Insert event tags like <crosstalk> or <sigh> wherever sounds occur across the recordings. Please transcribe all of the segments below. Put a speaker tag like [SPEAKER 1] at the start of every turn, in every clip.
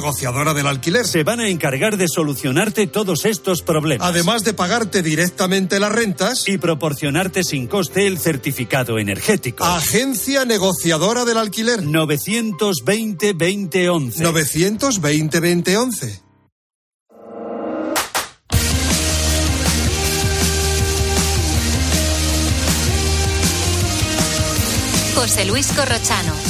[SPEAKER 1] negociadora del alquiler.
[SPEAKER 2] Se van a encargar de solucionarte todos estos problemas.
[SPEAKER 1] Además de pagarte directamente las rentas
[SPEAKER 2] y proporcionarte sin coste el certificado energético.
[SPEAKER 1] Agencia negociadora del alquiler.
[SPEAKER 2] 920-2011.
[SPEAKER 1] 920-2011.
[SPEAKER 3] José Luis Corrochano.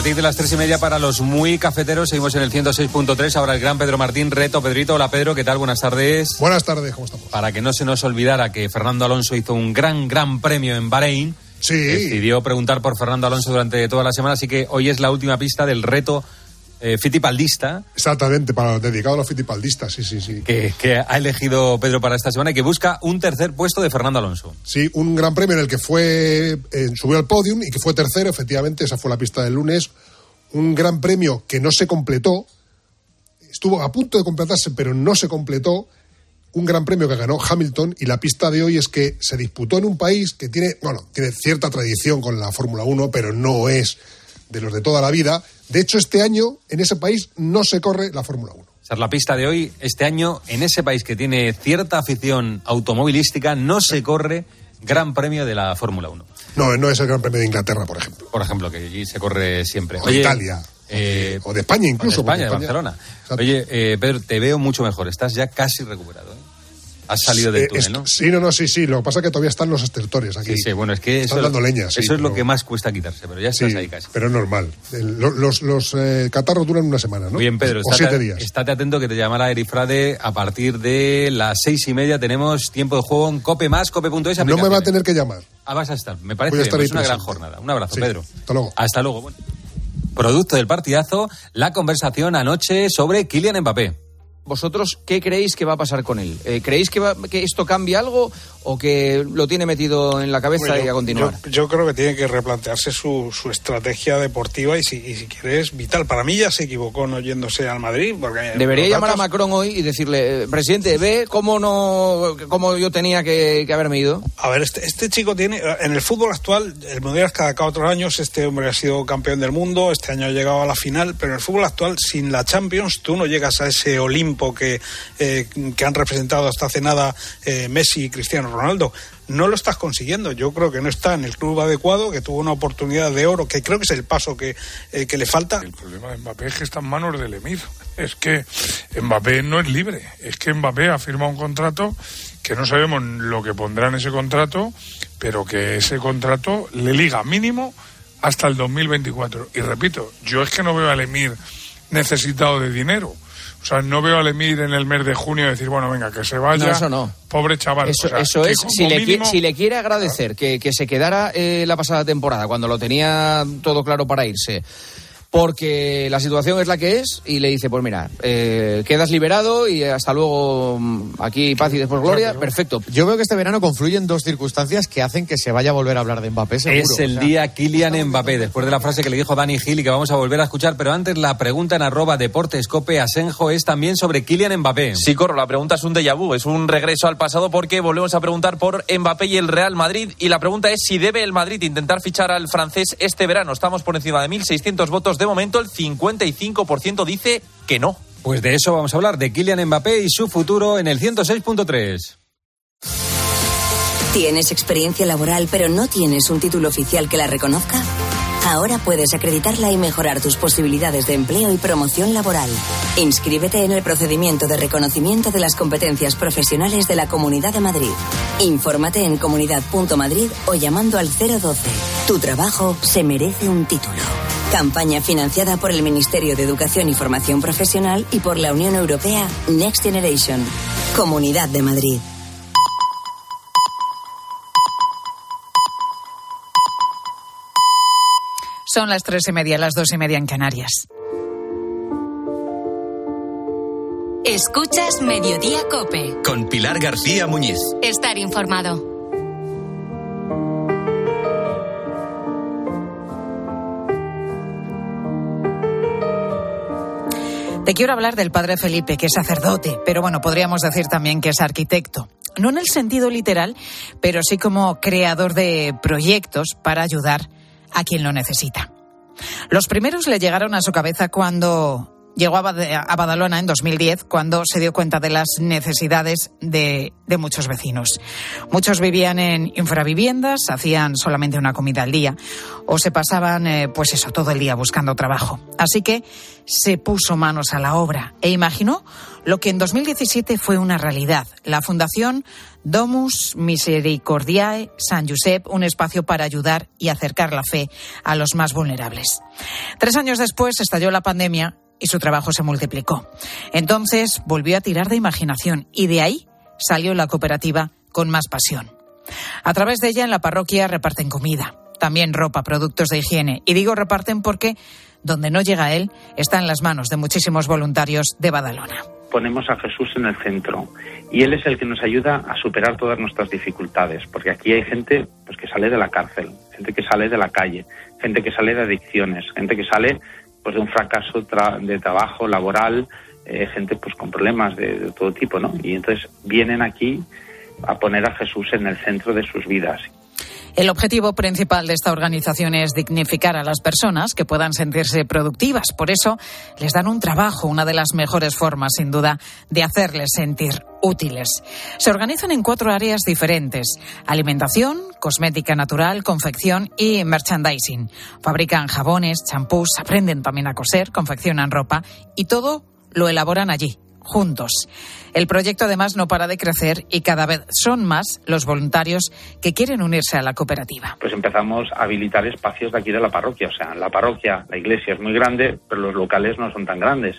[SPEAKER 4] Partir de las tres y media para los muy cafeteros, seguimos en el 106.3. Ahora el gran Pedro Martín, reto Pedrito. Hola Pedro, ¿qué tal? Buenas tardes.
[SPEAKER 5] Buenas tardes, ¿cómo estamos?
[SPEAKER 4] Para que no se nos olvidara que Fernando Alonso hizo un gran, gran premio en Bahrein.
[SPEAKER 5] Sí.
[SPEAKER 4] Decidió preguntar por Fernando Alonso durante toda la semana, así que hoy es la última pista del reto eh, fitipaldista.
[SPEAKER 5] Exactamente, para, dedicado a los fitipaldistas, sí, sí, sí.
[SPEAKER 4] Que, que, ha elegido Pedro para esta semana y que busca un tercer puesto de Fernando Alonso.
[SPEAKER 5] Sí, un gran premio en el que fue, eh, subió al podium y que fue tercero, efectivamente, esa fue la pista del lunes. Un gran premio que no se completó, estuvo a punto de completarse, pero no se completó. Un gran premio que ganó Hamilton y la pista de hoy es que se disputó en un país que tiene, bueno, tiene cierta tradición con la Fórmula 1, pero no es de los de toda la vida. De hecho, este año en ese país no se corre la Fórmula 1.
[SPEAKER 4] O sea, la pista de hoy, este año, en ese país que tiene cierta afición automovilística, no se corre Gran Premio de la Fórmula 1.
[SPEAKER 5] No, no es el Gran Premio de Inglaterra, por ejemplo.
[SPEAKER 4] Por ejemplo, que allí se corre siempre.
[SPEAKER 5] O de Italia. Eh, o de España incluso.
[SPEAKER 4] O de España, de Barcelona. Exacto. Oye, eh, Pedro, te veo mucho mejor. Estás ya casi recuperado. ¿eh? Has salido del túnel, ¿no?
[SPEAKER 5] Sí, no, no, sí, sí. Lo que pasa es que todavía están los estertores aquí.
[SPEAKER 4] Sí, sí, bueno, es que
[SPEAKER 5] están
[SPEAKER 4] eso,
[SPEAKER 5] dando leña.
[SPEAKER 4] Eso es lo que más cuesta quitarse, pero ya estás ahí casi.
[SPEAKER 5] Pero es normal. Los los eh, catarros duran una semana, ¿no?
[SPEAKER 4] Muy bien, Pedro.
[SPEAKER 5] O siete días.
[SPEAKER 4] Estate atento que te llamará Erifrade a partir de las seis y media. Tenemos tiempo de juego en Cope más, cope.es.
[SPEAKER 5] No me va a tener que llamar.
[SPEAKER 4] Ah, vas a estar. Me parece
[SPEAKER 5] estar
[SPEAKER 4] bien, es una gran jornada. Un abrazo,
[SPEAKER 5] Sí.
[SPEAKER 4] Pedro.
[SPEAKER 5] Hasta luego.
[SPEAKER 4] Hasta luego. Bueno, producto del partidazo, la conversación anoche sobre Kylian Mbappé.
[SPEAKER 6] ¿Vosotros qué creéis que va a pasar con él? Eh, ¿Creéis que, va- que esto cambia algo o que lo tiene metido en la cabeza
[SPEAKER 7] Bueno,
[SPEAKER 6] y a continuar?
[SPEAKER 7] Yo, yo creo que tiene que replantearse su, su estrategia deportiva y si, y si quiere es vital. Para mí ya se equivocó no yéndose al Madrid. Porque
[SPEAKER 6] Debería llamar a Macron hoy y decirle, eh, presidente, ve cómo no, cómo yo tenía que, que haberme ido.
[SPEAKER 7] A ver, este, este chico tiene. En el fútbol actual, el mundial cada cuatro años. Este hombre ha sido campeón del mundo. Este año ha llegado a la final. Pero en el fútbol actual, sin la Champions, tú no llegas a ese Olimpo que, eh, que han representado hasta hace nada eh, Messi y Cristiano Ronaldo. No lo estás consiguiendo. Yo creo que no está en el club adecuado, que tuvo una oportunidad de oro, que creo que es el paso que, eh, que le falta.
[SPEAKER 8] El problema de Mbappé es que está en manos del Emir. Es que Mbappé no es libre. Es que Mbappé ha firmado un contrato que no sabemos lo que pondrá en ese contrato, pero que ese contrato le liga mínimo hasta el 2024. Y repito, yo es que no veo al Emir necesitado de dinero. O sea, no veo al Emir en el mes de junio decir, bueno, venga, que se vaya.
[SPEAKER 6] No, eso no.
[SPEAKER 8] Pobre chaval.
[SPEAKER 6] Eso,
[SPEAKER 8] O sea,
[SPEAKER 6] eso
[SPEAKER 8] que
[SPEAKER 6] es, si le,
[SPEAKER 8] mínimo-
[SPEAKER 6] si le quiere agradecer que, que se quedara eh, la pasada temporada, cuando lo tenía todo claro para irse, porque la situación es la que es, y le dice, pues mira, eh, quedas liberado y hasta luego, mm, aquí paz y después gloria, perfecto.
[SPEAKER 9] Yo veo que este verano confluyen dos circunstancias que hacen que se vaya a volver a hablar de Mbappé, seguro.
[SPEAKER 4] Es el
[SPEAKER 9] O sea,
[SPEAKER 4] día Kylian Mbappé, después de la frase que le dijo Dani Gil y que vamos a volver a escuchar, pero antes la pregunta en arroba deportescope Asenjo es también sobre Kylian Mbappé.
[SPEAKER 10] Sí, corro, la pregunta es un déjà vu, es un regreso al pasado porque volvemos a preguntar por Mbappé y el Real Madrid y la pregunta es si debe el Madrid intentar fichar al francés este verano. Estamos por encima de 1.600 votos de momento, el 55% dice que no.
[SPEAKER 4] Pues de eso vamos a hablar, de Kylian Mbappé y su futuro en el 106.3.
[SPEAKER 11] ¿Tienes experiencia laboral pero no tienes un título oficial que la reconozca? Ahora puedes acreditarla y mejorar tus posibilidades de empleo y promoción laboral. Inscríbete en el procedimiento de reconocimiento de las competencias profesionales de la Comunidad de Madrid. Infórmate en comunidad.madrid o llamando al 012. Tu trabajo se merece un título. Campaña financiada por el Ministerio de Educación y Formación Profesional y por la Unión Europea Next Generation. Comunidad de Madrid.
[SPEAKER 12] Son las tres y media, las dos y media en Canarias.
[SPEAKER 3] Escuchas Mediodía Cope.
[SPEAKER 13] Con Pilar García Muñiz.
[SPEAKER 3] Estar informado.
[SPEAKER 12] Te quiero hablar del padre Felipe, que es sacerdote, pero bueno, podríamos decir también que es arquitecto. No en el sentido literal, pero sí como creador de proyectos para ayudar a quien lo necesita. Los primeros le llegaron a su cabeza cuando Llegó a Badalona en 2010 cuando se dio cuenta de las necesidades de, muchos vecinos. Muchos vivían en infraviviendas, hacían solamente una comida al día o se pasaban, eh, pues eso, todo el día buscando trabajo. Así que se puso manos a la obra e imaginó lo que en 2017 fue una realidad. La Fundación Domus Misericordiae San Josep, un espacio para ayudar y acercar la fe a los más vulnerables. Tres años después estalló la pandemia y su trabajo se multiplicó. Entonces volvió a tirar de imaginación y de ahí salió la cooperativa con más pasión. A través de ella en la parroquia reparten comida, también ropa, productos de higiene. Y digo reparten porque donde no llega él está en las manos de muchísimos voluntarios de Badalona.
[SPEAKER 14] Ponemos a Jesús en el centro y él es el que nos ayuda a superar todas nuestras dificultades, porque aquí hay gente pues, que sale de la cárcel, gente que sale de la calle, gente que sale de adicciones, gente que sale pues de un fracaso de trabajo laboral, eh, gente pues con problemas de, todo tipo, ¿no? Y entonces vienen aquí a poner a Jesús en el centro de sus vidas.
[SPEAKER 12] El objetivo principal de esta organización es dignificar a las personas que puedan sentirse productivas. Por eso les dan un trabajo, una de las mejores formas, sin duda, de hacerles sentir útiles. Se organizan en cuatro áreas diferentes. Alimentación, cosmética natural, confección y merchandising. Fabrican jabones, champús, aprenden también a coser, confeccionan ropa y todo lo elaboran allí, juntos. El proyecto además no para de crecer y cada vez son más los voluntarios que quieren unirse a la cooperativa.
[SPEAKER 14] Pues empezamos a habilitar espacios de aquí de la parroquia. O sea, la parroquia, la iglesia es muy grande, pero los locales no son tan grandes.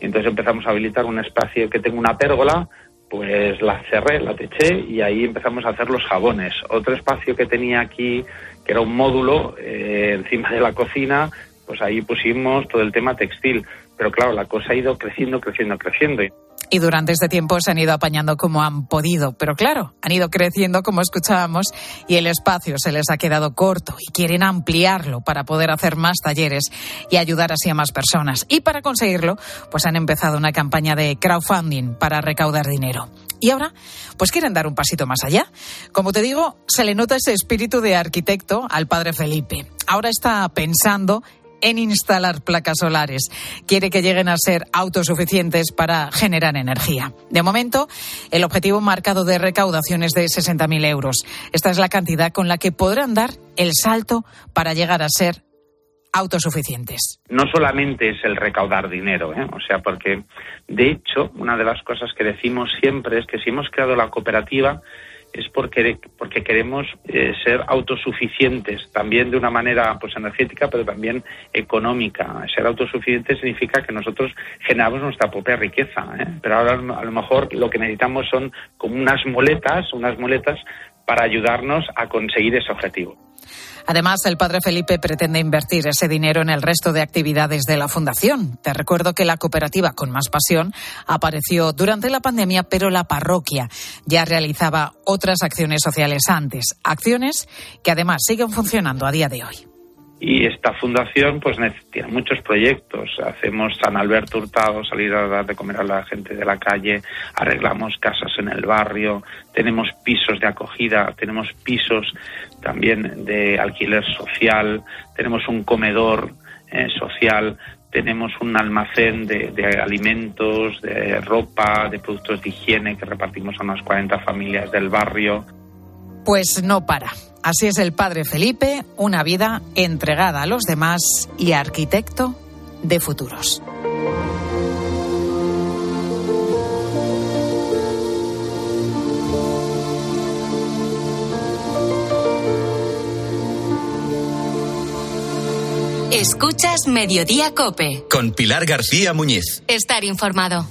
[SPEAKER 14] Y entonces empezamos a habilitar un espacio que tenga una pérgola, pues la cerré, la teché y ahí empezamos a hacer los jabones. Otro espacio que tenía aquí, que era un módulo eh, encima de la cocina, pues ahí pusimos todo el tema textil. Pero claro, la cosa ha ido creciendo, creciendo, creciendo.
[SPEAKER 12] Y durante este tiempo se han ido apañando como han podido. Pero claro, han ido creciendo como escuchábamos y el espacio se les ha quedado corto y quieren ampliarlo para poder hacer más talleres y ayudar así a más personas. Y para conseguirlo, pues han empezado una campaña de crowdfunding para recaudar dinero. Y ahora, pues quieren dar un pasito más allá. Como te digo, se le nota ese espíritu de arquitecto al padre Felipe. Ahora está pensando en instalar placas solares. Quiere que lleguen a ser autosuficientes para generar energía. De momento, el objetivo marcado de recaudación es de 60.000 euros. Esta es la cantidad con la que podrán dar el salto para llegar a ser autosuficientes.
[SPEAKER 14] No solamente es el recaudar dinero, ¿eh? o sea, porque de hecho una de las cosas que decimos siempre es que si hemos creado la cooperativa es porque, porque queremos eh, ser autosuficientes, también de una manera pues energética, pero también económica. Ser autosuficiente significa que nosotros generamos nuestra propia riqueza, ¿eh? pero ahora a lo mejor lo que necesitamos son como unas muletas, unas muletas para ayudarnos a conseguir ese objetivo.
[SPEAKER 12] Además, el padre Felipe pretende invertir ese dinero en el resto de actividades de la Fundación. Te recuerdo que la cooperativa con más pasión apareció durante la pandemia, pero la parroquia ya realizaba otras acciones sociales antes. Acciones que además siguen funcionando a día de hoy.
[SPEAKER 14] Y esta fundación pues tiene muchos proyectos. Hacemos San Alberto Hurtado, salir a dar de comer a la gente de la calle, arreglamos casas en el barrio, tenemos pisos de acogida, tenemos pisos también de alquiler social, tenemos un comedor eh, social, tenemos un almacén de, de, alimentos, de ropa, de productos de higiene que repartimos a unas 40 familias del barrio.
[SPEAKER 12] Pues no para. Así es el padre Felipe, una vida entregada a los demás y arquitecto de futuros.
[SPEAKER 3] Escuchas Mediodía Cope.
[SPEAKER 13] Con Pilar García Muñiz.
[SPEAKER 3] Estar informado.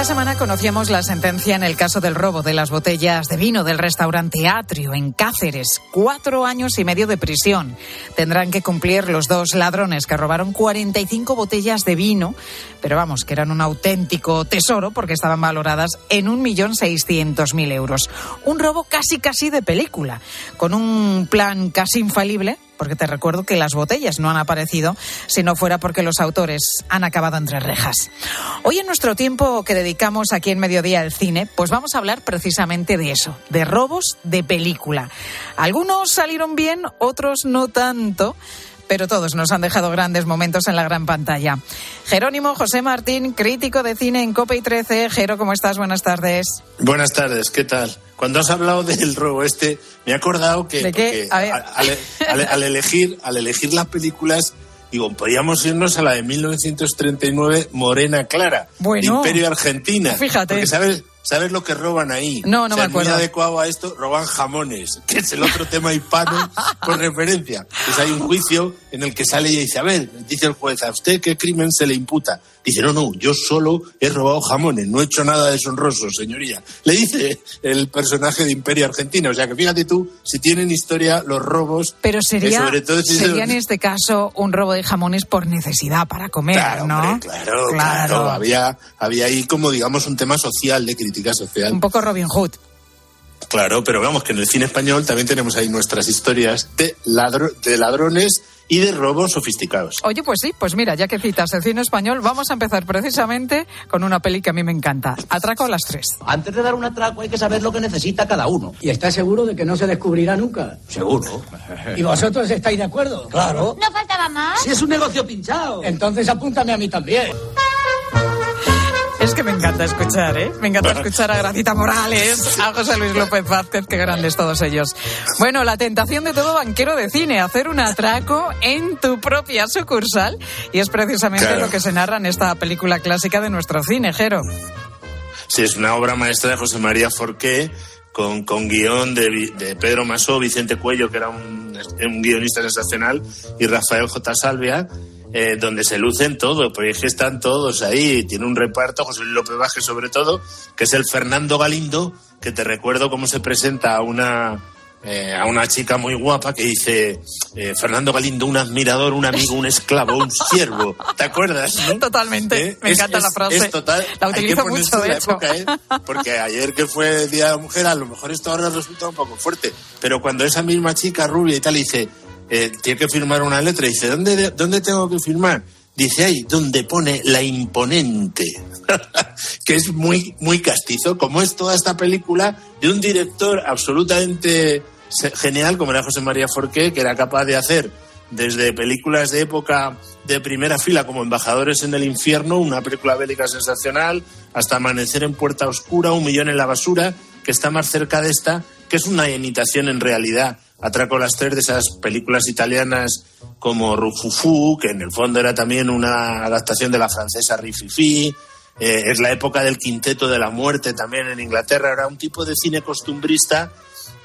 [SPEAKER 12] Esta semana conocíamos la sentencia en el caso del robo de las botellas de vino del restaurante Atrio en Cáceres. Cuatro años y medio de prisión. Tendrán que cumplir los dos ladrones que robaron 45 botellas de vino, pero vamos, que eran un auténtico tesoro porque estaban valoradas en 1.600.000 euros. Un robo casi casi de película, con un plan casi infalible porque te recuerdo que las botellas no han aparecido si no fuera porque los autores han acabado entre rejas. Hoy en nuestro tiempo que dedicamos aquí en Mediodía al cine, pues vamos a hablar precisamente de eso, de robos de película. Algunos salieron bien, otros no tanto pero todos nos han dejado grandes momentos en la gran pantalla. Jerónimo José Martín, crítico de cine en Cope y 13. Jero, ¿cómo estás? Buenas tardes.
[SPEAKER 15] Buenas tardes, ¿qué tal? Cuando has hablado del robo este, me he acordado que,
[SPEAKER 12] ¿De qué?
[SPEAKER 15] que
[SPEAKER 12] A ver.
[SPEAKER 15] al, al- al elegir, al elegir las películas, digo, podríamos irnos a la de 1939, Morena Clara,
[SPEAKER 12] Bueno.
[SPEAKER 15] de Imperio Argentina.
[SPEAKER 12] Fíjate.
[SPEAKER 15] Porque sabes, ¿sabes lo que roban ahí?
[SPEAKER 12] No, no
[SPEAKER 15] O sea,
[SPEAKER 12] me acuerdo.
[SPEAKER 15] Muy adecuado a esto, roban jamones, que es el otro tema hispano por referencia. Pues hay un juicio en el que sale y dice, a ver, dice el juez, ¿a usted qué crimen se le imputa? Dice, no, no, yo solo he robado jamones, no he hecho nada deshonroso, señoría. Le dice el personaje de Imperio Argentina. O sea que fíjate tú, si tienen historia los robos.
[SPEAKER 12] Pero
[SPEAKER 15] eh,
[SPEAKER 12] sería,
[SPEAKER 15] sobre todo si
[SPEAKER 12] sería en este caso un robo de jamones por necesidad para comer,
[SPEAKER 15] Claro,
[SPEAKER 12] ¿no?
[SPEAKER 15] hombre, claro, claro. Había, había ahí como, digamos, un tema social, de crítica social.
[SPEAKER 12] Un poco Robin Hood.
[SPEAKER 15] Claro, pero vamos, que en el cine español también tenemos ahí nuestras historias de, ladro- de ladrones y de robos sofisticados.
[SPEAKER 12] Oye, pues sí, pues mira, ya que citas el cine español, vamos a empezar precisamente con una peli que a mí me encanta. Atraco a las tres.
[SPEAKER 16] Antes de dar un atraco hay que saber lo que necesita cada uno. ¿Y está seguro de que no se descubrirá nunca? Seguro. ¿Y vosotros estáis de acuerdo? Claro.
[SPEAKER 17] ¿No faltaba más?
[SPEAKER 16] Si es un negocio pinchado. Entonces apúntame a mí también.
[SPEAKER 12] Es que me encanta escuchar, ¿eh? Me encanta escuchar a Gracita Morales, a José Luis López Vázquez, qué grandes todos ellos. Bueno, la tentación de todo banquero de cine, hacer un atraco en tu propia sucursal, y es precisamente
[SPEAKER 15] Claro.
[SPEAKER 12] lo que se narra en esta película clásica de nuestro cine, Jero.
[SPEAKER 15] Sí, es una obra maestra de José María Forqué, con, con guion de Pedro Masó, Vicente Cuello, que era un, un guionista sensacional, y Rafael J. Salvia, eh, donde se lucen todo, porque es que están todos ahí. Tiene un reparto, José Luis López Baje sobre todo, que es el Fernando Galindo, que te recuerdo cómo se presenta a una, eh, a una chica muy guapa que dice eh, Fernando Galindo, un admirador, un amigo, un esclavo, un siervo. ¿Te acuerdas? no?
[SPEAKER 12] Totalmente,
[SPEAKER 15] ¿Eh?
[SPEAKER 12] me
[SPEAKER 15] Es-
[SPEAKER 12] encanta
[SPEAKER 15] es-
[SPEAKER 12] la frase.
[SPEAKER 15] es total.
[SPEAKER 12] La utilizo mucho, de
[SPEAKER 15] la
[SPEAKER 12] hecho.
[SPEAKER 15] época, ¿eh? Porque ayer que fue el Día de la Mujer, a lo mejor esto ahora resulta un poco fuerte. Pero cuando esa misma chica rubia y tal dice, eh, tiene que firmar una letra, dice, ¿dónde, ¿dónde tengo que firmar? Dice ahí, donde pone la imponente. <laughs> que es muy, muy castizo, como es toda esta película de un director absolutamente genial, como era José María Forqué, que era capaz de hacer desde películas de época de primera fila como Embajadores en el Infierno, una película bélica sensacional, hasta Amanecer en Puerta Oscura, Un Millón en la Basura, que está más cerca de esta, que es una imitación en realidad, atraco las tres de esas películas italianas como Rufufú, que en el fondo era también una adaptación de la francesa Rififi, eh, es la época del quinteto de la muerte también en Inglaterra, era un tipo de cine costumbrista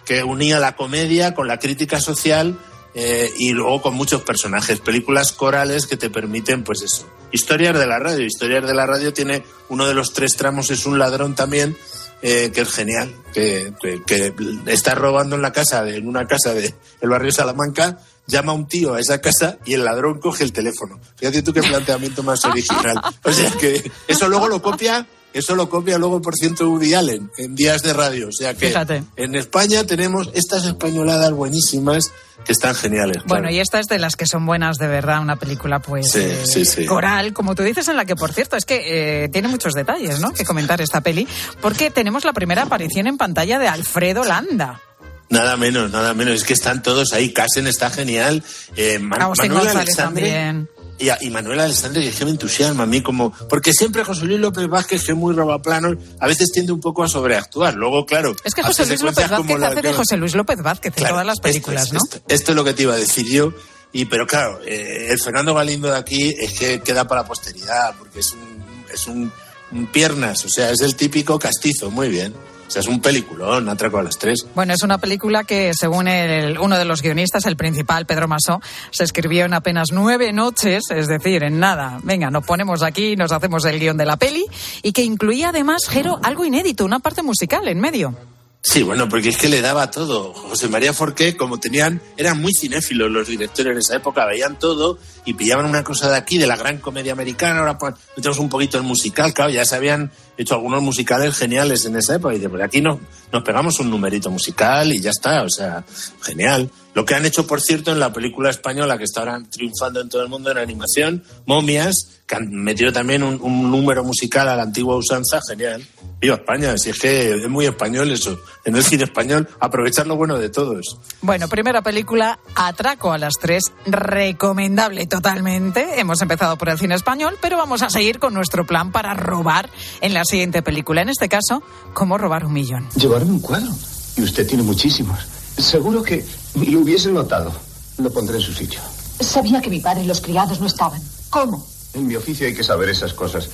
[SPEAKER 15] que unía la comedia con la crítica social eh, y luego con muchos personajes, películas corales que te permiten, pues eso, historias de la radio. Historias de la radio tiene uno de los tres tramos, es un ladrón también, eh, que es genial, que, que- que está robando en la casa, de, en una casa del barrio Salamanca, llama a un tío a esa casa y el ladrón coge el teléfono. Fíjate tú qué planteamiento más <laughs> original. O sea que eso luego lo copia, eso lo copia luego por ciento Woody Allen en días de radio. O sea que
[SPEAKER 12] Fíjate.
[SPEAKER 15] en España tenemos estas españoladas buenísimas que están geniales. claro.
[SPEAKER 12] Bueno, y esta es de las que son buenas de verdad, una película pues
[SPEAKER 15] Sí,
[SPEAKER 12] eh,
[SPEAKER 15] sí, sí.
[SPEAKER 12] coral, como tú dices, en la que por cierto es que eh, tiene muchos detalles, ¿no? Que comentar esta peli, porque tenemos la primera aparición en pantalla de Alfredo Landa.
[SPEAKER 15] Nada menos, nada menos. Es que están todos ahí. Casen está genial. Eh, Man-
[SPEAKER 12] Agustín
[SPEAKER 15] Manuel
[SPEAKER 12] González
[SPEAKER 15] Alexandre
[SPEAKER 12] también.
[SPEAKER 15] Y, a- y Manuel Alexandre, que me entusiasma a mí como... Porque siempre José Luis López Vázquez, que es muy robaplanos, a veces tiende un poco a sobreactuar. Luego, claro...
[SPEAKER 12] Es que José Luis López Vázquez
[SPEAKER 15] la
[SPEAKER 12] hace de
[SPEAKER 15] que-
[SPEAKER 12] José Luis López Vázquez en
[SPEAKER 15] Claro,
[SPEAKER 12] todas las películas,
[SPEAKER 15] esto,
[SPEAKER 12] ¿no?
[SPEAKER 15] Esto, esto es lo que te iba a decir yo. Y, pero claro, eh, el Fernando Galindo de aquí es que queda para la posteridad, porque es un, es un, un piernas, o sea, es el típico castizo, muy bien. O sea, es un peliculón, Atraco a las tres.
[SPEAKER 12] Bueno, es una película que, según el, uno de los guionistas, el principal, Pedro Masó, se escribió en apenas nueve noches, es decir, en nada. Venga, nos ponemos aquí, nos hacemos el guion de la peli, y que incluía además, Jero, algo inédito, una parte musical en medio.
[SPEAKER 15] Sí, bueno, porque es que le daba todo. José María Forqué, como tenían, eran muy cinéfilos los directores en esa época, veían todo y pillaban una cosa de aquí, de la gran comedia americana, ahora pues, metemos un poquito el musical, claro, ya se habían hecho algunos musicales geniales en esa época, y dice, pues aquí no, nos pegamos un numerito musical y ya está, o sea, genial. Lo que han hecho, por cierto, en la película española que está ahora triunfando en todo el mundo en animación, Momias, que han metido también un, un número musical a la antigua usanza, genial. Viva España, si es que es muy español eso. En el cine español, aprovechar lo bueno de todos.
[SPEAKER 12] Bueno, primera película, Atraco a las tres, recomendable totalmente. Hemos empezado por el cine español, pero vamos a seguir con nuestro plan para robar en la siguiente película. En este caso, cómo robar un millón.
[SPEAKER 17] Llevarme un cuadro. Y usted tiene muchísimos. Seguro que lo hubiese notado. Lo pondré en su sitio.
[SPEAKER 18] Sabía que mi padre y los criados no estaban. ¿Cómo?
[SPEAKER 17] En mi oficio hay que saber esas cosas.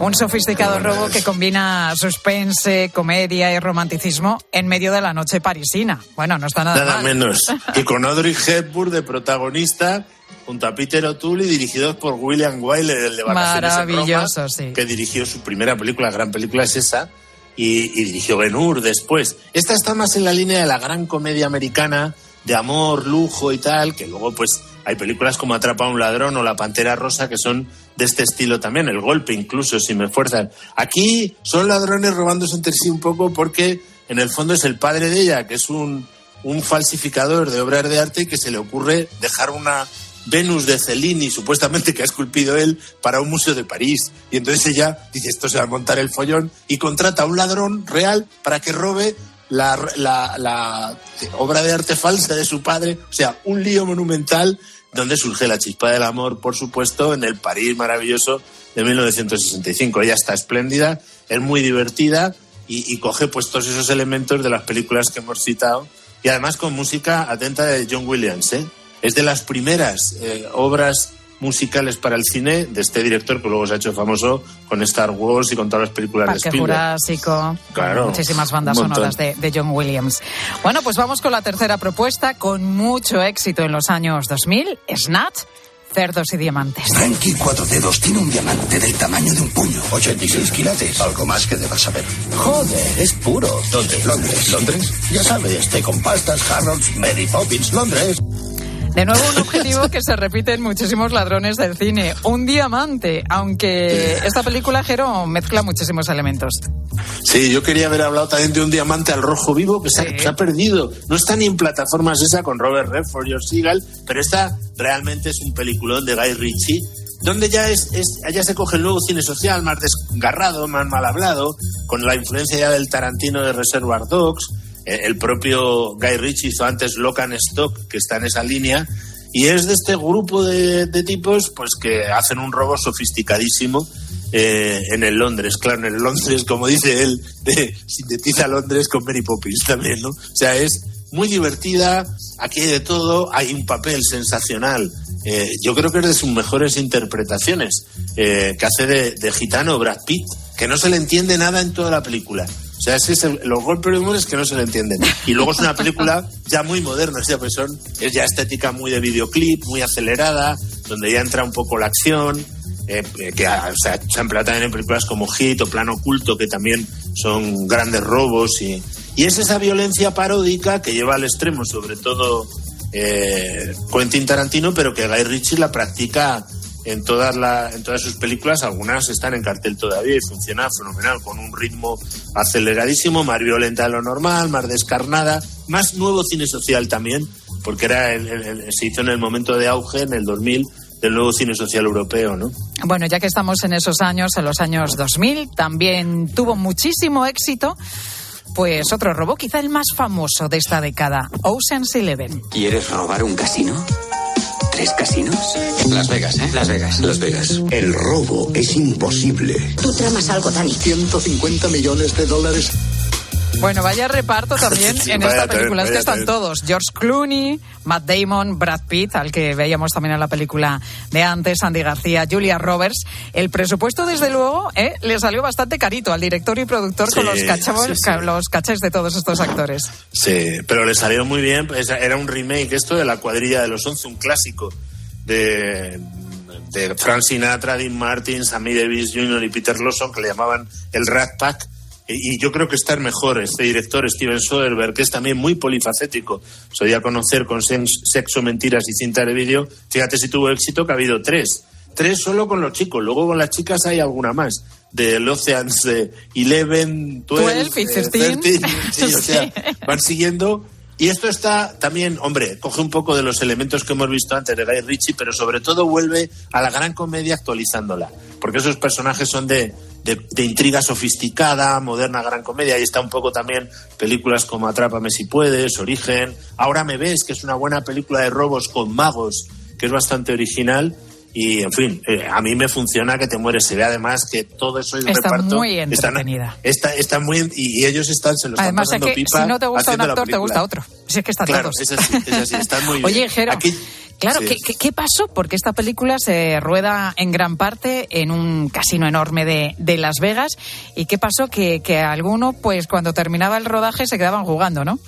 [SPEAKER 12] Un sofisticado robo que combina suspense, comedia y romanticismo en medio de la noche parisina. Bueno, no está nada,
[SPEAKER 15] Nada
[SPEAKER 12] mal.
[SPEAKER 15] menos. <laughs> Y con Audrey Hepburn de protagonista, junto a Peter O'Toole y dirigidos por William Wyler, el de Vacaciones en Roma,
[SPEAKER 12] Maravilloso, sí.
[SPEAKER 15] que dirigió su primera película, gran película es esa, y, y dirigió Ben Hur después. Esta está más en la línea de la gran comedia americana de amor, lujo y tal, que luego pues hay películas como Atrapa a un ladrón o La Pantera Rosa que son de este estilo también, El Golpe incluso, si me fuerzan. Aquí son ladrones robándose entre sí un poco porque en el fondo es el padre de ella, que es un, un falsificador de obras de arte y que se le ocurre dejar una Venus de Cellini, supuestamente que ha esculpido él, para un museo de París. Y entonces ella dice, esto se va a montar el follón, y contrata a un ladrón real para que robe la, la obra de arte falsa de su padre. O sea, un lío monumental donde surge la chispa del amor, por supuesto, en el París maravilloso de 1965. Ella está espléndida, es muy divertida y, y coge pues todos esos elementos de las películas que hemos citado y además con música atenta de John Williams. ¿eh? Es de las primeras eh, obras musicales para el cine de este director que luego se ha hecho famoso con Star Wars y con todas las películas de
[SPEAKER 12] Parque
[SPEAKER 15] Spielberg.
[SPEAKER 12] Jurásico,
[SPEAKER 15] Claro,
[SPEAKER 12] muchísimas bandas sonoras de, de John Williams. Bueno, pues vamos con la tercera propuesta, con mucho éxito en los años 2000, Snatch, Cerdos y Diamantes.
[SPEAKER 19] Frankie Cuatro Dedos tiene un diamante del tamaño de un puño. 86 quilates. Algo más que debas saber. Joder, es puro. ¿Dónde? Londres. ¿Londres? Ya sabes, té con pastas, Harrods, Mary Poppins, Londres.
[SPEAKER 12] De nuevo un objetivo que se repite en muchísimos ladrones del cine, un diamante, aunque esta película, Jero, mezcla muchísimos elementos.
[SPEAKER 15] Sí, yo quería haber hablado también de un diamante al rojo vivo que se, ha, se ha perdido. No está ni en plataformas esa con Robert Redford y Seagal, pero esta realmente es un peliculón de Guy Ritchie, donde ya es, es ya se coge el nuevo cine social más desgarrado, más mal hablado, con la influencia ya del Tarantino de Reservoir Dogs. Eh, El propio Guy Ritchie hizo antes Lock and Stock, que está en esa línea, y es de este grupo de, tipos pues que hacen un robo sofisticadísimo eh, en el Londres, claro, en el Londres, como dice él, sintetiza Londres con Mary Poppins también, ¿no? O sea, es muy divertida, aquí hay de todo, hay un papel sensacional. eh, yo creo que es de sus mejores interpretaciones, eh, que hace de gitano Brad Pitt, que no se le entiende nada en toda la película. O sea, es que se- los golpes de humor es que no se le entienden. Y luego es una película ya muy moderna, o sea, pues son, es ya estética muy de videoclip, muy acelerada, donde ya entra un poco la acción, eh, eh, que ah, o sea, se han empleado también en películas como Hit o Plano Oculto, que también son grandes robos. Y, y es esa violencia paródica que lleva al extremo, sobre todo eh, Quentin Tarantino, pero que Guy Ritchie la practica en todas, la, en todas sus películas. Algunas están en cartel todavía y funciona fenomenal, con un ritmo aceleradísimo, más violenta de lo normal, más descarnada, más nuevo cine social también, porque era el- el- el- se hizo en el momento de auge, en el 2000, del nuevo cine social europeo, ¿no?
[SPEAKER 12] Bueno, ya que estamos en esos años, en los años 2000, también tuvo muchísimo éxito, pues otro robo, quizá el más famoso de esta década, Ocean's Eleven.
[SPEAKER 20] ¿Quieres robar un casino? ¿Tres casinos? Las Vegas, ¿eh? Las Vegas. Las Vegas.
[SPEAKER 19] El robo es imposible.
[SPEAKER 18] Tú tramas algo, Dani.
[SPEAKER 19] 150 millones de dólares.
[SPEAKER 12] Bueno, vaya reparto también <laughs>
[SPEAKER 15] Sí,
[SPEAKER 12] en esta
[SPEAKER 15] también,
[SPEAKER 12] película. Es que están
[SPEAKER 15] también.
[SPEAKER 12] todos. George Clooney, Matt Damon, Brad Pitt, al que veíamos también en la película de antes, Andy García, Julia Roberts. El presupuesto, desde luego, ¿eh? le salió bastante carito al director y productor con los, cachavos,
[SPEAKER 15] sí,
[SPEAKER 12] los cachés de todos estos actores.
[SPEAKER 15] Sí, pero le salió muy bien. Era un remake esto de La cuadrilla de los once, un clásico de, de Frank Sinatra, Dean Martin, Sammy Davis Jr. y Peter Lawson, que le llamaban el Rat Pack. Y yo creo que está el mejor, este director, Steven Soderbergh, que es también muy polifacético. Solía conocer con Sex- Sexo, Mentiras y Cinta de Vídeo. Fíjate si tuvo éxito, que ha habido tres. Tres solo con los chicos. Luego con las chicas hay alguna más. Del Oceans eh, 11, 12,
[SPEAKER 12] 12 y
[SPEAKER 15] eh,
[SPEAKER 12] 13.
[SPEAKER 15] 13, sí, <laughs> o sea, van siguiendo. Y esto está también, hombre, coge un poco de los elementos que hemos visto antes de Guy Ritchie, pero sobre todo vuelve a la gran comedia actualizándola. Porque esos personajes son de, de, de intriga sofisticada, moderna gran comedia. Ahí está un poco también películas como Atrápame si puedes, Origen. Ahora me ves, que es una buena película de robos con magos, que es bastante original. Y, en fin, eh, a mí me funciona que te mueres. Se ve además que todo eso es
[SPEAKER 12] Está
[SPEAKER 15] reparto.
[SPEAKER 12] muy entretenida.
[SPEAKER 15] Está, está muy, y, y ellos están, se lo están
[SPEAKER 12] es
[SPEAKER 15] pasando
[SPEAKER 12] que
[SPEAKER 15] pipa
[SPEAKER 12] si no te gusta un actor, te gusta otro. Si es que están
[SPEAKER 15] Claro, es así, es así, están muy <laughs> bien.
[SPEAKER 12] Oye, Jero,
[SPEAKER 15] Aquí-
[SPEAKER 12] claro,
[SPEAKER 15] sí.
[SPEAKER 12] ¿qué, qué, qué pasó? Porque esta película se rueda en gran parte en un casino enorme de, de Las Vegas. ¿Y qué pasó? Que, que alguno, pues cuando terminaba el rodaje, se quedaban jugando, ¿no?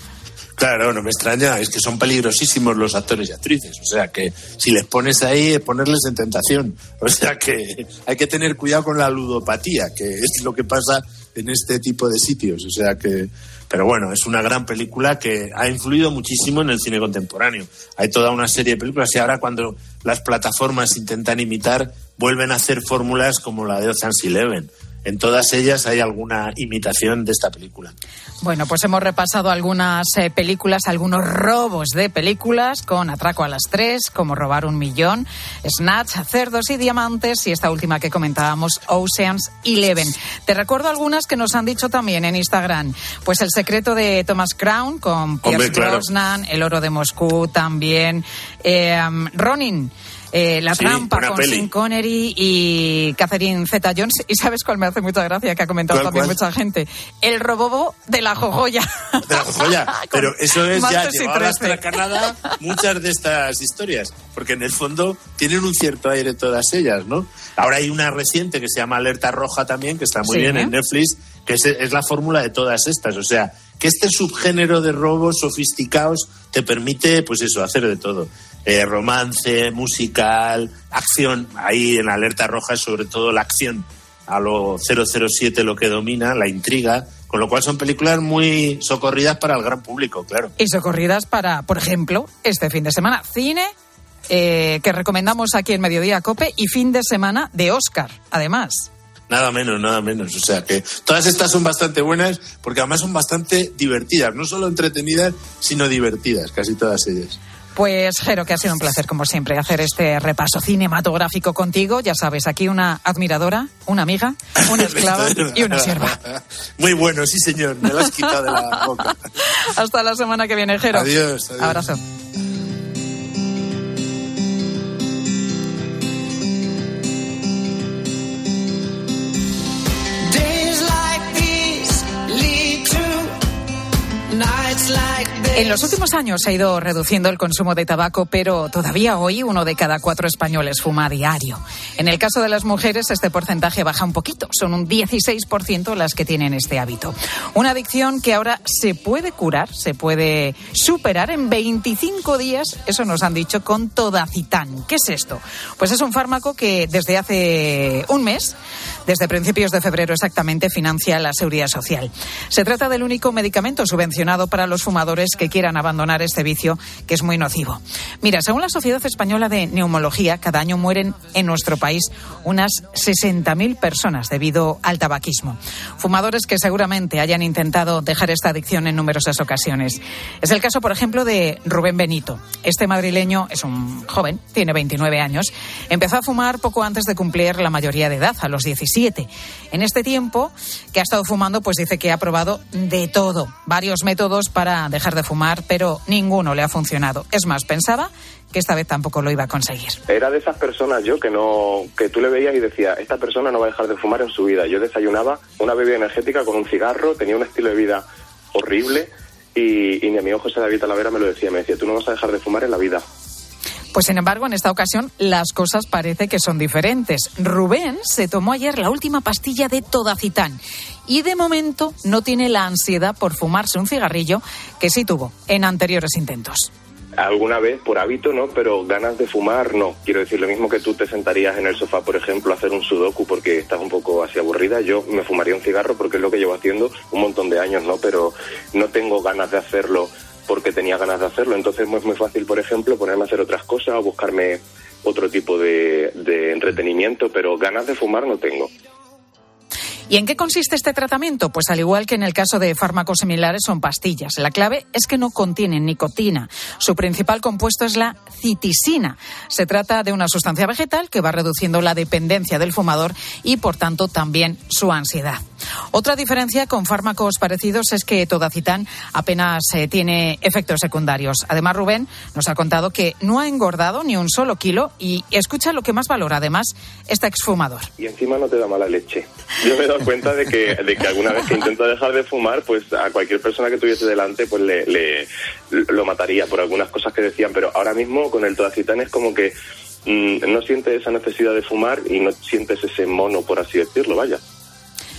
[SPEAKER 15] Claro, no me extraña, es que son peligrosísimos los actores y actrices. O sea que si les pones ahí, es ponerles en tentación. O sea que hay que tener cuidado con la ludopatía, que es lo que pasa en este tipo de sitios. O sea que. Pero bueno, es una gran película que ha influido muchísimo en el cine contemporáneo. Hay toda una serie de películas y ahora cuando las plataformas intentan imitar, vuelven a hacer fórmulas como la de Ocean's Eleven. En todas ellas hay alguna imitación de esta película.
[SPEAKER 12] Bueno, pues hemos repasado algunas eh, películas, algunos robos de películas con Atraco a las tres, como Robar un millón, Snatch, Cerdos y Diamantes y esta última que comentábamos, Oceans Eleven. Te recuerdo algunas que nos han dicho también en Instagram. Pues El secreto de Thomas Crown con Pierce
[SPEAKER 15] claro.
[SPEAKER 12] Brosnan, El oro de Moscú también, eh, Ronin. Eh, la
[SPEAKER 15] Sí,
[SPEAKER 12] trampa con
[SPEAKER 15] peli.
[SPEAKER 12] Sean Connery y Catherine Zeta Jones. ¿Y sabes cuál me hace mucha gracia? Que ha comentado
[SPEAKER 15] ¿Cuál,
[SPEAKER 12] también
[SPEAKER 15] cuál?
[SPEAKER 12] mucha gente. El robobo de la jojoya.
[SPEAKER 15] de la joya. <laughs> Pero eso es ya
[SPEAKER 12] Martes y
[SPEAKER 15] llevar a la
[SPEAKER 12] 13.
[SPEAKER 15] Canadá muchas de estas historias, porque en el fondo tienen un cierto aire todas ellas, ¿no? Ahora hay una reciente que se llama Alerta Roja también, que está muy
[SPEAKER 12] Sí,
[SPEAKER 15] bien
[SPEAKER 12] ¿eh?
[SPEAKER 15] en Netflix, que es, es la fórmula de todas estas. O sea, que este subgénero de robos sofisticados te permite, pues eso, hacer de todo. Eh, romance, musical, acción. Ahí en Alerta Roja es sobre todo la acción a lo 007 lo que domina, la intriga, con lo cual son películas muy socorridas para el gran público, claro.
[SPEAKER 12] y socorridas para, por ejemplo, este fin de semana. Cine eh, que recomendamos aquí en Mediodía Cope y fin de semana de Oscar, además.
[SPEAKER 15] Nada menos, nada menos. O sea que todas estas son bastante buenas porque además son bastante divertidas, no solo entretenidas, sino divertidas, casi todas ellas.
[SPEAKER 12] Pues, Jero, que ha sido un placer, como siempre, hacer este repaso cinematográfico contigo. Ya sabes, aquí una admiradora, una amiga, una <laughs> esclava y una sierva.
[SPEAKER 15] Muy bueno, sí señor, me lo has quitado de la boca. <laughs>
[SPEAKER 12] Hasta la semana que viene, Jero.
[SPEAKER 15] Adiós, adiós.
[SPEAKER 12] Abrazo. En los últimos años se ha ido reduciendo el consumo de tabaco, pero todavía hoy uno de cada cuatro españoles fuma a diario. En el caso de las mujeres, este porcentaje baja un poquito. Son un 16% las que tienen este hábito. Una adicción que ahora se puede curar, se puede superar en 25 días, eso nos han dicho, con Todacitán. ¿Qué es esto? Pues es un fármaco que desde hace un mes, desde principios de febrero exactamente, financia la Seguridad Social. Se trata del único medicamento subvencionado para los fumadores que quieran abandonar este vicio que es muy nocivo. Mira, según la Sociedad Española de Neumología, cada año mueren en nuestro país unas 60.000 personas debido al tabaquismo. Fumadores que seguramente hayan intentado dejar esta adicción en numerosas ocasiones. Es el caso, por ejemplo, de Rubén Benito. Este madrileño es un joven, tiene 29 años. Empezó a fumar poco antes de cumplir la mayoría de edad, a los 17. En este tiempo que ha estado fumando, pues dice que ha probado de todo, varios métodos para dejar de fumar, pero ninguno le ha funcionado. Es más, pensaba que esta vez tampoco lo iba a conseguir.
[SPEAKER 21] Era de esas personas yo que no que tú le veías y decías, esta persona no va a dejar de fumar en su vida. Yo desayunaba una bebida energética con un cigarro, tenía un estilo de vida horrible. Y, y mi amigo José David Talavera me lo decía, me decía, tú no vas a dejar de fumar en la vida.
[SPEAKER 12] Pues sin embargo, en esta ocasión las cosas parece que son diferentes. Rubén se tomó ayer la última pastilla de Todacitán y de momento no tiene la ansiedad por fumarse un cigarrillo que sí tuvo en anteriores intentos.
[SPEAKER 21] Alguna vez por hábito, ¿no? Pero ganas de fumar, no. Quiero decir, lo mismo que tú te sentarías en el sofá, por ejemplo, a hacer un sudoku porque estás un poco así aburrida, yo me fumaría un cigarro porque es lo que llevo haciendo un montón de años, ¿no? Pero no tengo ganas de hacerlo porque tenía ganas de hacerlo. Entonces es muy fácil, por ejemplo, ponerme a hacer otras cosas o buscarme otro tipo de, de entretenimiento, pero ganas de fumar no tengo.
[SPEAKER 12] ¿Y en qué consiste este tratamiento? Pues al igual que en el caso de fármacos similares son pastillas. La clave es que no contienen nicotina. Su principal compuesto es la citisina. Se trata de una sustancia vegetal que va reduciendo la dependencia del fumador y por tanto también su ansiedad. Otra diferencia con fármacos parecidos es que Todacitán apenas eh, tiene efectos secundarios. Además, Rubén nos ha contado que no ha engordado ni un solo kilo y escucha lo que más valora además este exfumador.
[SPEAKER 21] Y encima no te da mala leche. Yo me cuenta de que, de que alguna vez que intento dejar de fumar, pues a cualquier persona que tuviese delante, pues le, le- lo mataría por algunas cosas que decían. Pero ahora mismo con el Todacitán es como que mm, no sientes esa necesidad de fumar y no sientes ese mono, por así decirlo, vaya.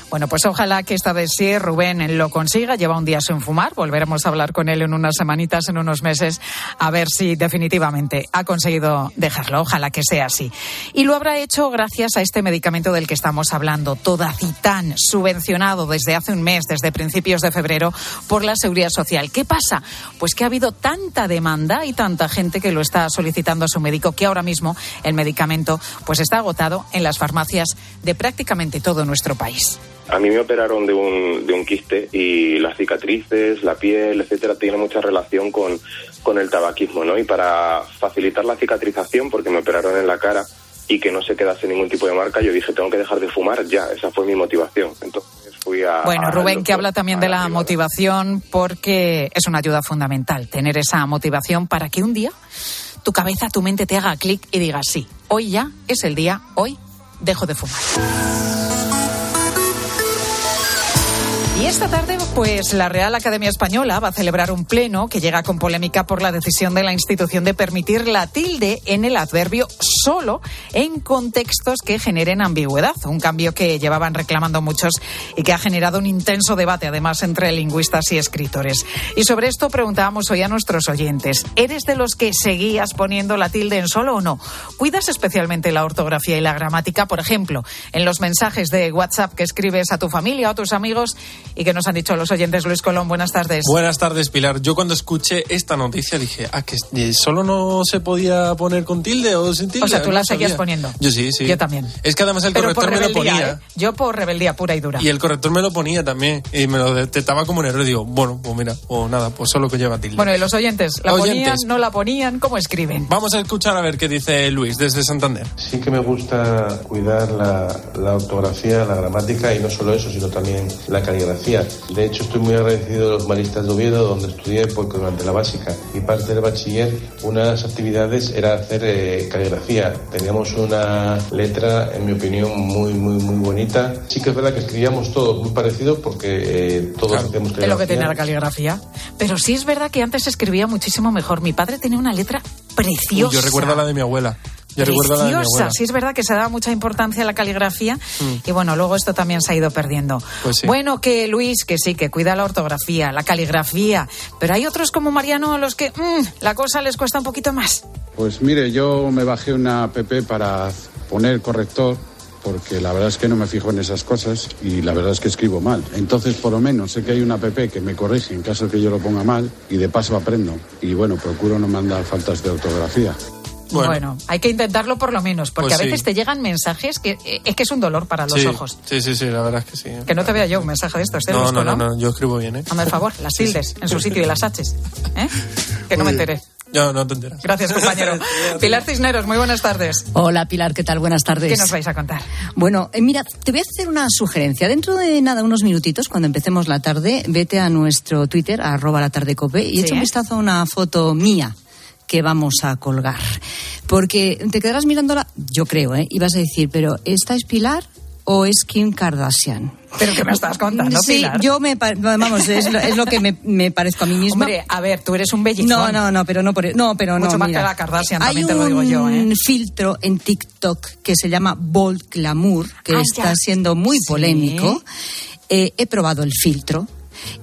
[SPEAKER 12] Bueno, pues ojalá que esta vez sí Rubén lo consiga. Lleva un día sin fumar. Volveremos a hablar con él en unas semanitas, en unos meses, a ver si definitivamente ha conseguido dejarlo. Ojalá que sea así. Y lo habrá hecho gracias a este medicamento del que estamos hablando, Todacitán, subvencionado desde hace un mes, desde principios de febrero, por la Seguridad Social. ¿Qué pasa? Pues que ha habido tanta demanda y tanta gente que lo está solicitando a su médico que ahora mismo el medicamento pues está agotado en las farmacias de prácticamente todo nuestro país.
[SPEAKER 21] A mí me operaron de un, de un quiste y las cicatrices, la piel, etcétera, tiene mucha relación con, con el tabaquismo, ¿no? Y para facilitar la cicatrización, porque me operaron en la cara y que no se quedase ningún tipo de marca, yo dije, tengo que dejar de fumar ya. Esa fue mi motivación. Entonces fui a...
[SPEAKER 12] Bueno,
[SPEAKER 21] a-
[SPEAKER 12] Rubén, que habla también de la motivación porque es una ayuda fundamental tener esa motivación para que un día tu cabeza, tu mente te haga clic y digas, sí, hoy ya es el día, hoy dejo de fumar. Y esta tarde, pues la Real Academia Española va a celebrar un pleno que llega con polémica por la decisión de la institución de permitir la tilde en el adverbio solo en contextos que generen ambigüedad. Un cambio que llevaban reclamando muchos y que ha generado un intenso debate, además, entre lingüistas y escritores. Y sobre esto preguntábamos hoy a nuestros oyentes: ¿eres de los que seguías poniendo la tilde en solo o no? ¿Cuidas especialmente la ortografía y la gramática? Por ejemplo, en los mensajes de WhatsApp que escribes a tu familia o a tus amigos y que nos han dicho los oyentes. Luis Colón, buenas tardes.
[SPEAKER 22] Buenas tardes, Pilar. Yo cuando escuché esta noticia dije, ah, que eh, solo no se podía poner con tilde o sin tilde.
[SPEAKER 12] O sea, tú
[SPEAKER 22] No
[SPEAKER 12] la seguías
[SPEAKER 22] sabía.
[SPEAKER 12] poniendo.
[SPEAKER 22] Yo sí, sí.
[SPEAKER 12] Yo también.
[SPEAKER 22] Es que además el
[SPEAKER 12] Pero
[SPEAKER 22] corrector me lo ponía.
[SPEAKER 12] ¿eh? Yo por rebeldía pura y dura.
[SPEAKER 22] Y el corrector me lo ponía también. Y me lo detectaba como un error. Y digo, bueno, pues mira, o nada, pues solo que lleva tilde.
[SPEAKER 12] Bueno, y los oyentes, ¿la
[SPEAKER 22] Oyentes.
[SPEAKER 12] ponían, no la ponían? ¿Cómo escriben?
[SPEAKER 22] Vamos a escuchar a ver qué dice Luis desde Santander.
[SPEAKER 23] Sí que me gusta cuidar la, la ortografía, la gramática y no solo eso, sino también la caligrafía. De hecho, estoy muy agradecido de los maristas de Oviedo, donde estudié porque durante la básica y parte del bachiller, una de las actividades era hacer eh, caligrafía. Teníamos una letra, en mi opinión, muy, muy, muy bonita. Sí que es verdad que escribíamos todo muy parecido porque eh, todos hacíamos
[SPEAKER 12] Es lo que
[SPEAKER 23] caligrafía.
[SPEAKER 12] la caligrafía. Pero sí es verdad que antes escribía muchísimo mejor. Mi padre tenía una letra preciosa.
[SPEAKER 22] Yo recuerdo la de mi abuela. Yo recuerdo la de mi
[SPEAKER 12] Preciosa, sí es verdad que se daba mucha importancia a la caligrafía y bueno, luego esto también se ha ido perdiendo.
[SPEAKER 22] Pues sí.
[SPEAKER 12] Bueno, que Luis, que sí, que cuida la ortografía, la caligrafía, pero hay otros como Mariano a los que mm, la cosa les cuesta un poquito más.
[SPEAKER 24] Pues mire, yo me bajé una app para poner corrector porque la verdad es que no me fijo en esas cosas y la verdad es que escribo mal. Entonces, por lo menos sé que hay una app que me corrige en caso que yo lo ponga mal y de paso aprendo. Y bueno, procuro no mandar faltas de ortografía.
[SPEAKER 12] Bueno. hay que intentarlo por lo menos, porque
[SPEAKER 22] Pues
[SPEAKER 12] a veces
[SPEAKER 22] sí.
[SPEAKER 12] te llegan mensajes que eh, es que es un dolor para los
[SPEAKER 22] sí,
[SPEAKER 12] ojos.
[SPEAKER 22] Sí, sí, sí, la verdad es que sí.
[SPEAKER 12] Que no te vea yo un mensaje de estos, ¿eh,
[SPEAKER 22] No, no, no, no, yo escribo bien, ¿eh?
[SPEAKER 12] Hazme el favor, las tildes en su sitio y las H's. ¿eh? <laughs> Que no me enteré.
[SPEAKER 22] No, no te enteras.
[SPEAKER 12] Gracias, compañero. <laughs> Pilar Cisneros, muy buenas tardes.
[SPEAKER 25] Hola Pilar, ¿qué tal? Buenas tardes.
[SPEAKER 12] ¿Qué nos vais a contar?
[SPEAKER 25] Bueno, eh, mira, te voy a hacer una sugerencia. Dentro de nada, unos minutitos, cuando empecemos la tarde, vete a nuestro Twitter, arroba la tarde cope, y
[SPEAKER 12] Sí.
[SPEAKER 25] echa un vistazo a una foto mía que vamos a colgar. Porque te quedarás mirándola, yo creo, ¿eh? Y vas a decir, pero ¿esta es Pilar o es Kim Kardashian?
[SPEAKER 12] ¿Pero qué me estás contando,
[SPEAKER 25] Sí,
[SPEAKER 12] Pilar?
[SPEAKER 25] yo me... Vamos, es lo, es lo que me, me parezco a mí misma.
[SPEAKER 12] Hombre, a ver, tú eres un bellezón.
[SPEAKER 25] No, no, no, pero no por e- No, pero no,
[SPEAKER 12] Mucho más que la Kardashian,
[SPEAKER 25] Hay
[SPEAKER 12] también te lo digo yo, ¿eh?
[SPEAKER 25] un filtro en TikTok que se llama Bold Glamour, que
[SPEAKER 12] Ah,
[SPEAKER 25] está
[SPEAKER 12] ya.
[SPEAKER 25] siendo muy
[SPEAKER 12] Sí.
[SPEAKER 25] polémico. Eh, he probado el filtro.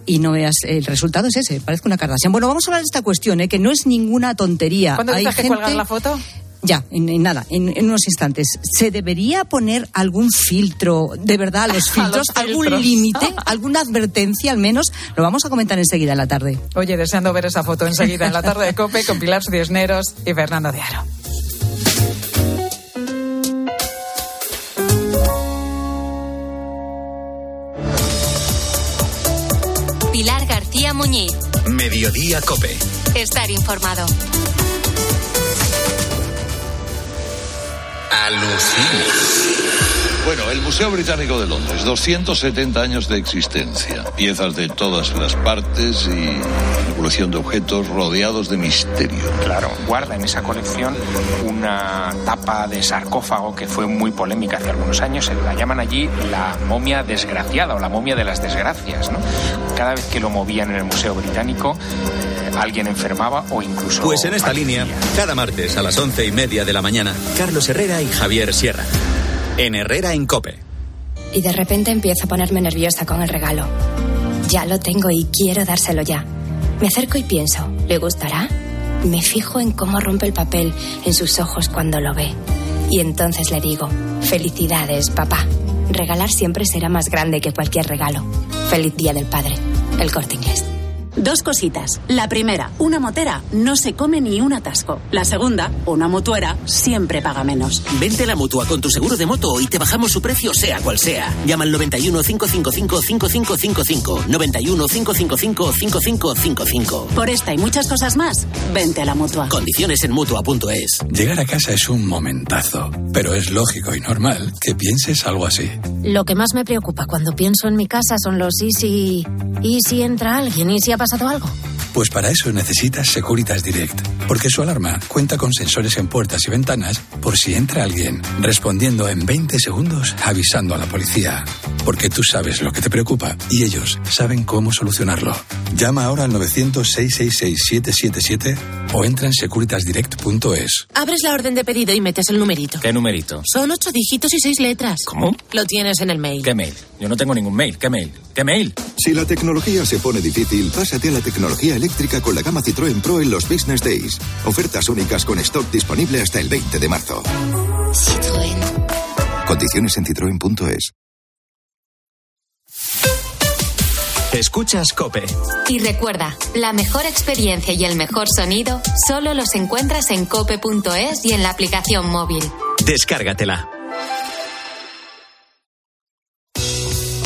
[SPEAKER 25] Y no veas, el resultado es ese, parezco una Kardashian. Bueno, vamos a hablar de esta cuestión, ¿eh? que no es ninguna tontería.
[SPEAKER 12] ¿Cuándo
[SPEAKER 25] Hay
[SPEAKER 12] dices que
[SPEAKER 25] gente-
[SPEAKER 12] cuelgas la foto?
[SPEAKER 25] Ya, en, en nada, en, en unos instantes. ¿Se debería poner algún filtro, de verdad, a los <laughs> filtros?
[SPEAKER 12] los
[SPEAKER 25] ¿Algún límite? <laughs> ¿Alguna advertencia al menos? Lo vamos a comentar enseguida en la tarde.
[SPEAKER 12] Oye, deseando ver esa foto enseguida en la tarde de COPE con Pilar Cisneros y Fernando de Aro.
[SPEAKER 26] Muñiz.
[SPEAKER 13] Mediodía Cope.
[SPEAKER 26] Estar informado.
[SPEAKER 13] Alucina.
[SPEAKER 22] Bueno, el Museo Británico de Londres, 270 años de existencia, piezas de todas las partes y una colección de objetos rodeados de misterio.
[SPEAKER 27] Claro, guarda en esa colección una tapa de sarcófago que fue muy polémica hace algunos años. Se La llaman allí la momia desgraciada o la momia de las desgracias. ¿no? Cada vez que lo movían en el Museo Británico, alguien enfermaba o incluso.
[SPEAKER 13] Pues en esta línea, cada martes a las once y media de la mañana, Carlos Herrera y Javier Sierra. En Herrera en Cope.
[SPEAKER 28] Y de repente empiezo a ponerme nerviosa con el regalo. Ya lo tengo y quiero dárselo ya. Me acerco y pienso, ¿le gustará? Me fijo en cómo rompe el papel en sus ojos cuando lo ve. Y entonces le digo, felicidades, papá. Regalar siempre será más grande que cualquier regalo. Feliz Día del Padre. El corte inglés.
[SPEAKER 29] Dos cositas. La primera, una motera no se come ni un atasco. La segunda, una mutuera siempre paga menos.
[SPEAKER 30] Vente a la mutua con tu seguro de moto y te bajamos su precio, sea cual sea. Llama al 91 555 5555. 91 555 5555.
[SPEAKER 29] Por esta y muchas cosas más, vente a la mutua.
[SPEAKER 30] Condiciones en mutua.es.
[SPEAKER 31] Llegar a casa es un momentazo, pero es lógico y normal que pienses algo así.
[SPEAKER 32] Lo que más me preocupa cuando pienso en mi casa son los y si. y si entra alguien y si pasado algo.
[SPEAKER 31] Pues para eso necesitas Securitas Direct, porque su alarma cuenta con sensores en puertas y ventanas por si entra alguien, respondiendo en 20 segundos avisando a la policía. Porque tú sabes lo que te preocupa y ellos saben cómo solucionarlo. Llama ahora al 900-666-777 o entra en securitasdirect.es.
[SPEAKER 32] Abres la orden de pedido y metes el numerito.
[SPEAKER 9] ¿Qué numerito?
[SPEAKER 32] Son ocho dígitos y seis letras.
[SPEAKER 9] ¿Cómo?
[SPEAKER 32] Lo tienes en el mail.
[SPEAKER 9] ¿Qué mail? Yo no tengo ningún mail. ¿Qué mail? ¿Qué mail?
[SPEAKER 19] Si la tecnología se pone difícil, pásate a la tecnología eléctrica con la gama Citroën Pro en los Business Days. Ofertas únicas con stock disponible hasta el 20 de marzo. Condiciones en citroen.es.
[SPEAKER 13] Escuchas Cope.
[SPEAKER 26] Y recuerda, la mejor experiencia y el mejor sonido solo los encuentras en cope.es y en la aplicación móvil.
[SPEAKER 13] Descárgatela.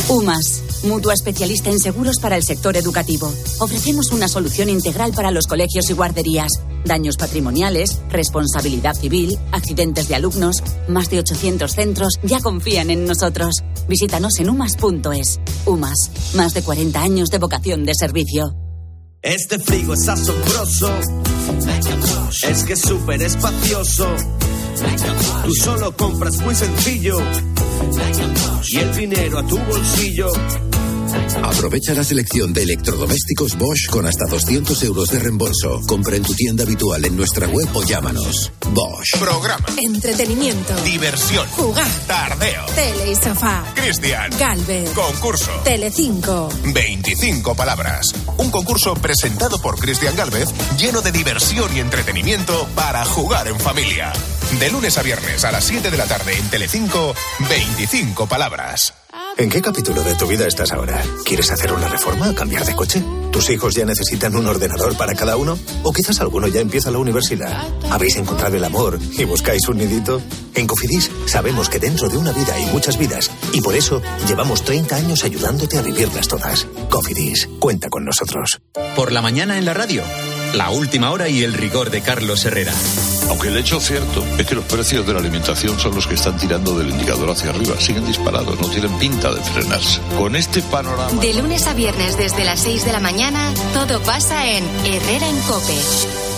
[SPEAKER 29] UMAS, mutua especialista en seguros para el sector educativo. Ofrecemos una solución integral para los colegios y guarderías. Daños patrimoniales, responsabilidad civil, accidentes de alumnos. Más de 800 centros ya confían en nosotros. Visítanos en umas.es. UMAS, más de 40 años de vocación de servicio.
[SPEAKER 33] Este frigo es asombroso. Es que es súper espacioso. Tú solo compras muy sencillo. Y el dinero a tu bolsillo.
[SPEAKER 17] Aprovecha la selección de electrodomésticos Bosch con hasta 200 euros de reembolso. Compra en tu tienda habitual en nuestra web o llámanos. Bosch.
[SPEAKER 34] Programa.
[SPEAKER 35] Entretenimiento.
[SPEAKER 34] Diversión.
[SPEAKER 35] Jugar.
[SPEAKER 34] Tardeo.
[SPEAKER 35] Tele y sofá.
[SPEAKER 34] Cristian.
[SPEAKER 35] Galvez.
[SPEAKER 34] Concurso.
[SPEAKER 35] Telecinco.
[SPEAKER 34] 25 palabras. Un concurso presentado por Cristian Galvez lleno de diversión y entretenimiento para jugar en familia. De lunes a viernes a las 7 de la tarde en Telecinco, 25 palabras.
[SPEAKER 36] ¿En qué capítulo de tu vida estás ahora? ¿Quieres hacer una reforma cambiar de coche? ¿Tus hijos ya necesitan un ordenador para cada uno? ¿O quizás alguno ya empieza la universidad? ¿Habéis encontrado el amor y buscáis un nidito? En Cofidis sabemos que dentro de una vida hay muchas vidas y por eso llevamos 30 años ayudándote a vivirlas todas. Cofidis, cuenta con nosotros.
[SPEAKER 13] Por la mañana en la radio. La última hora y el rigor de Carlos Herrera.
[SPEAKER 22] Aunque el hecho cierto es que los precios de la alimentación son los que están tirando del indicador hacia arriba. Siguen disparados, no tienen pinta de frenarse. Con este panorama...
[SPEAKER 26] De lunes a viernes desde las 6 de la mañana, todo pasa en Herrera en Cope.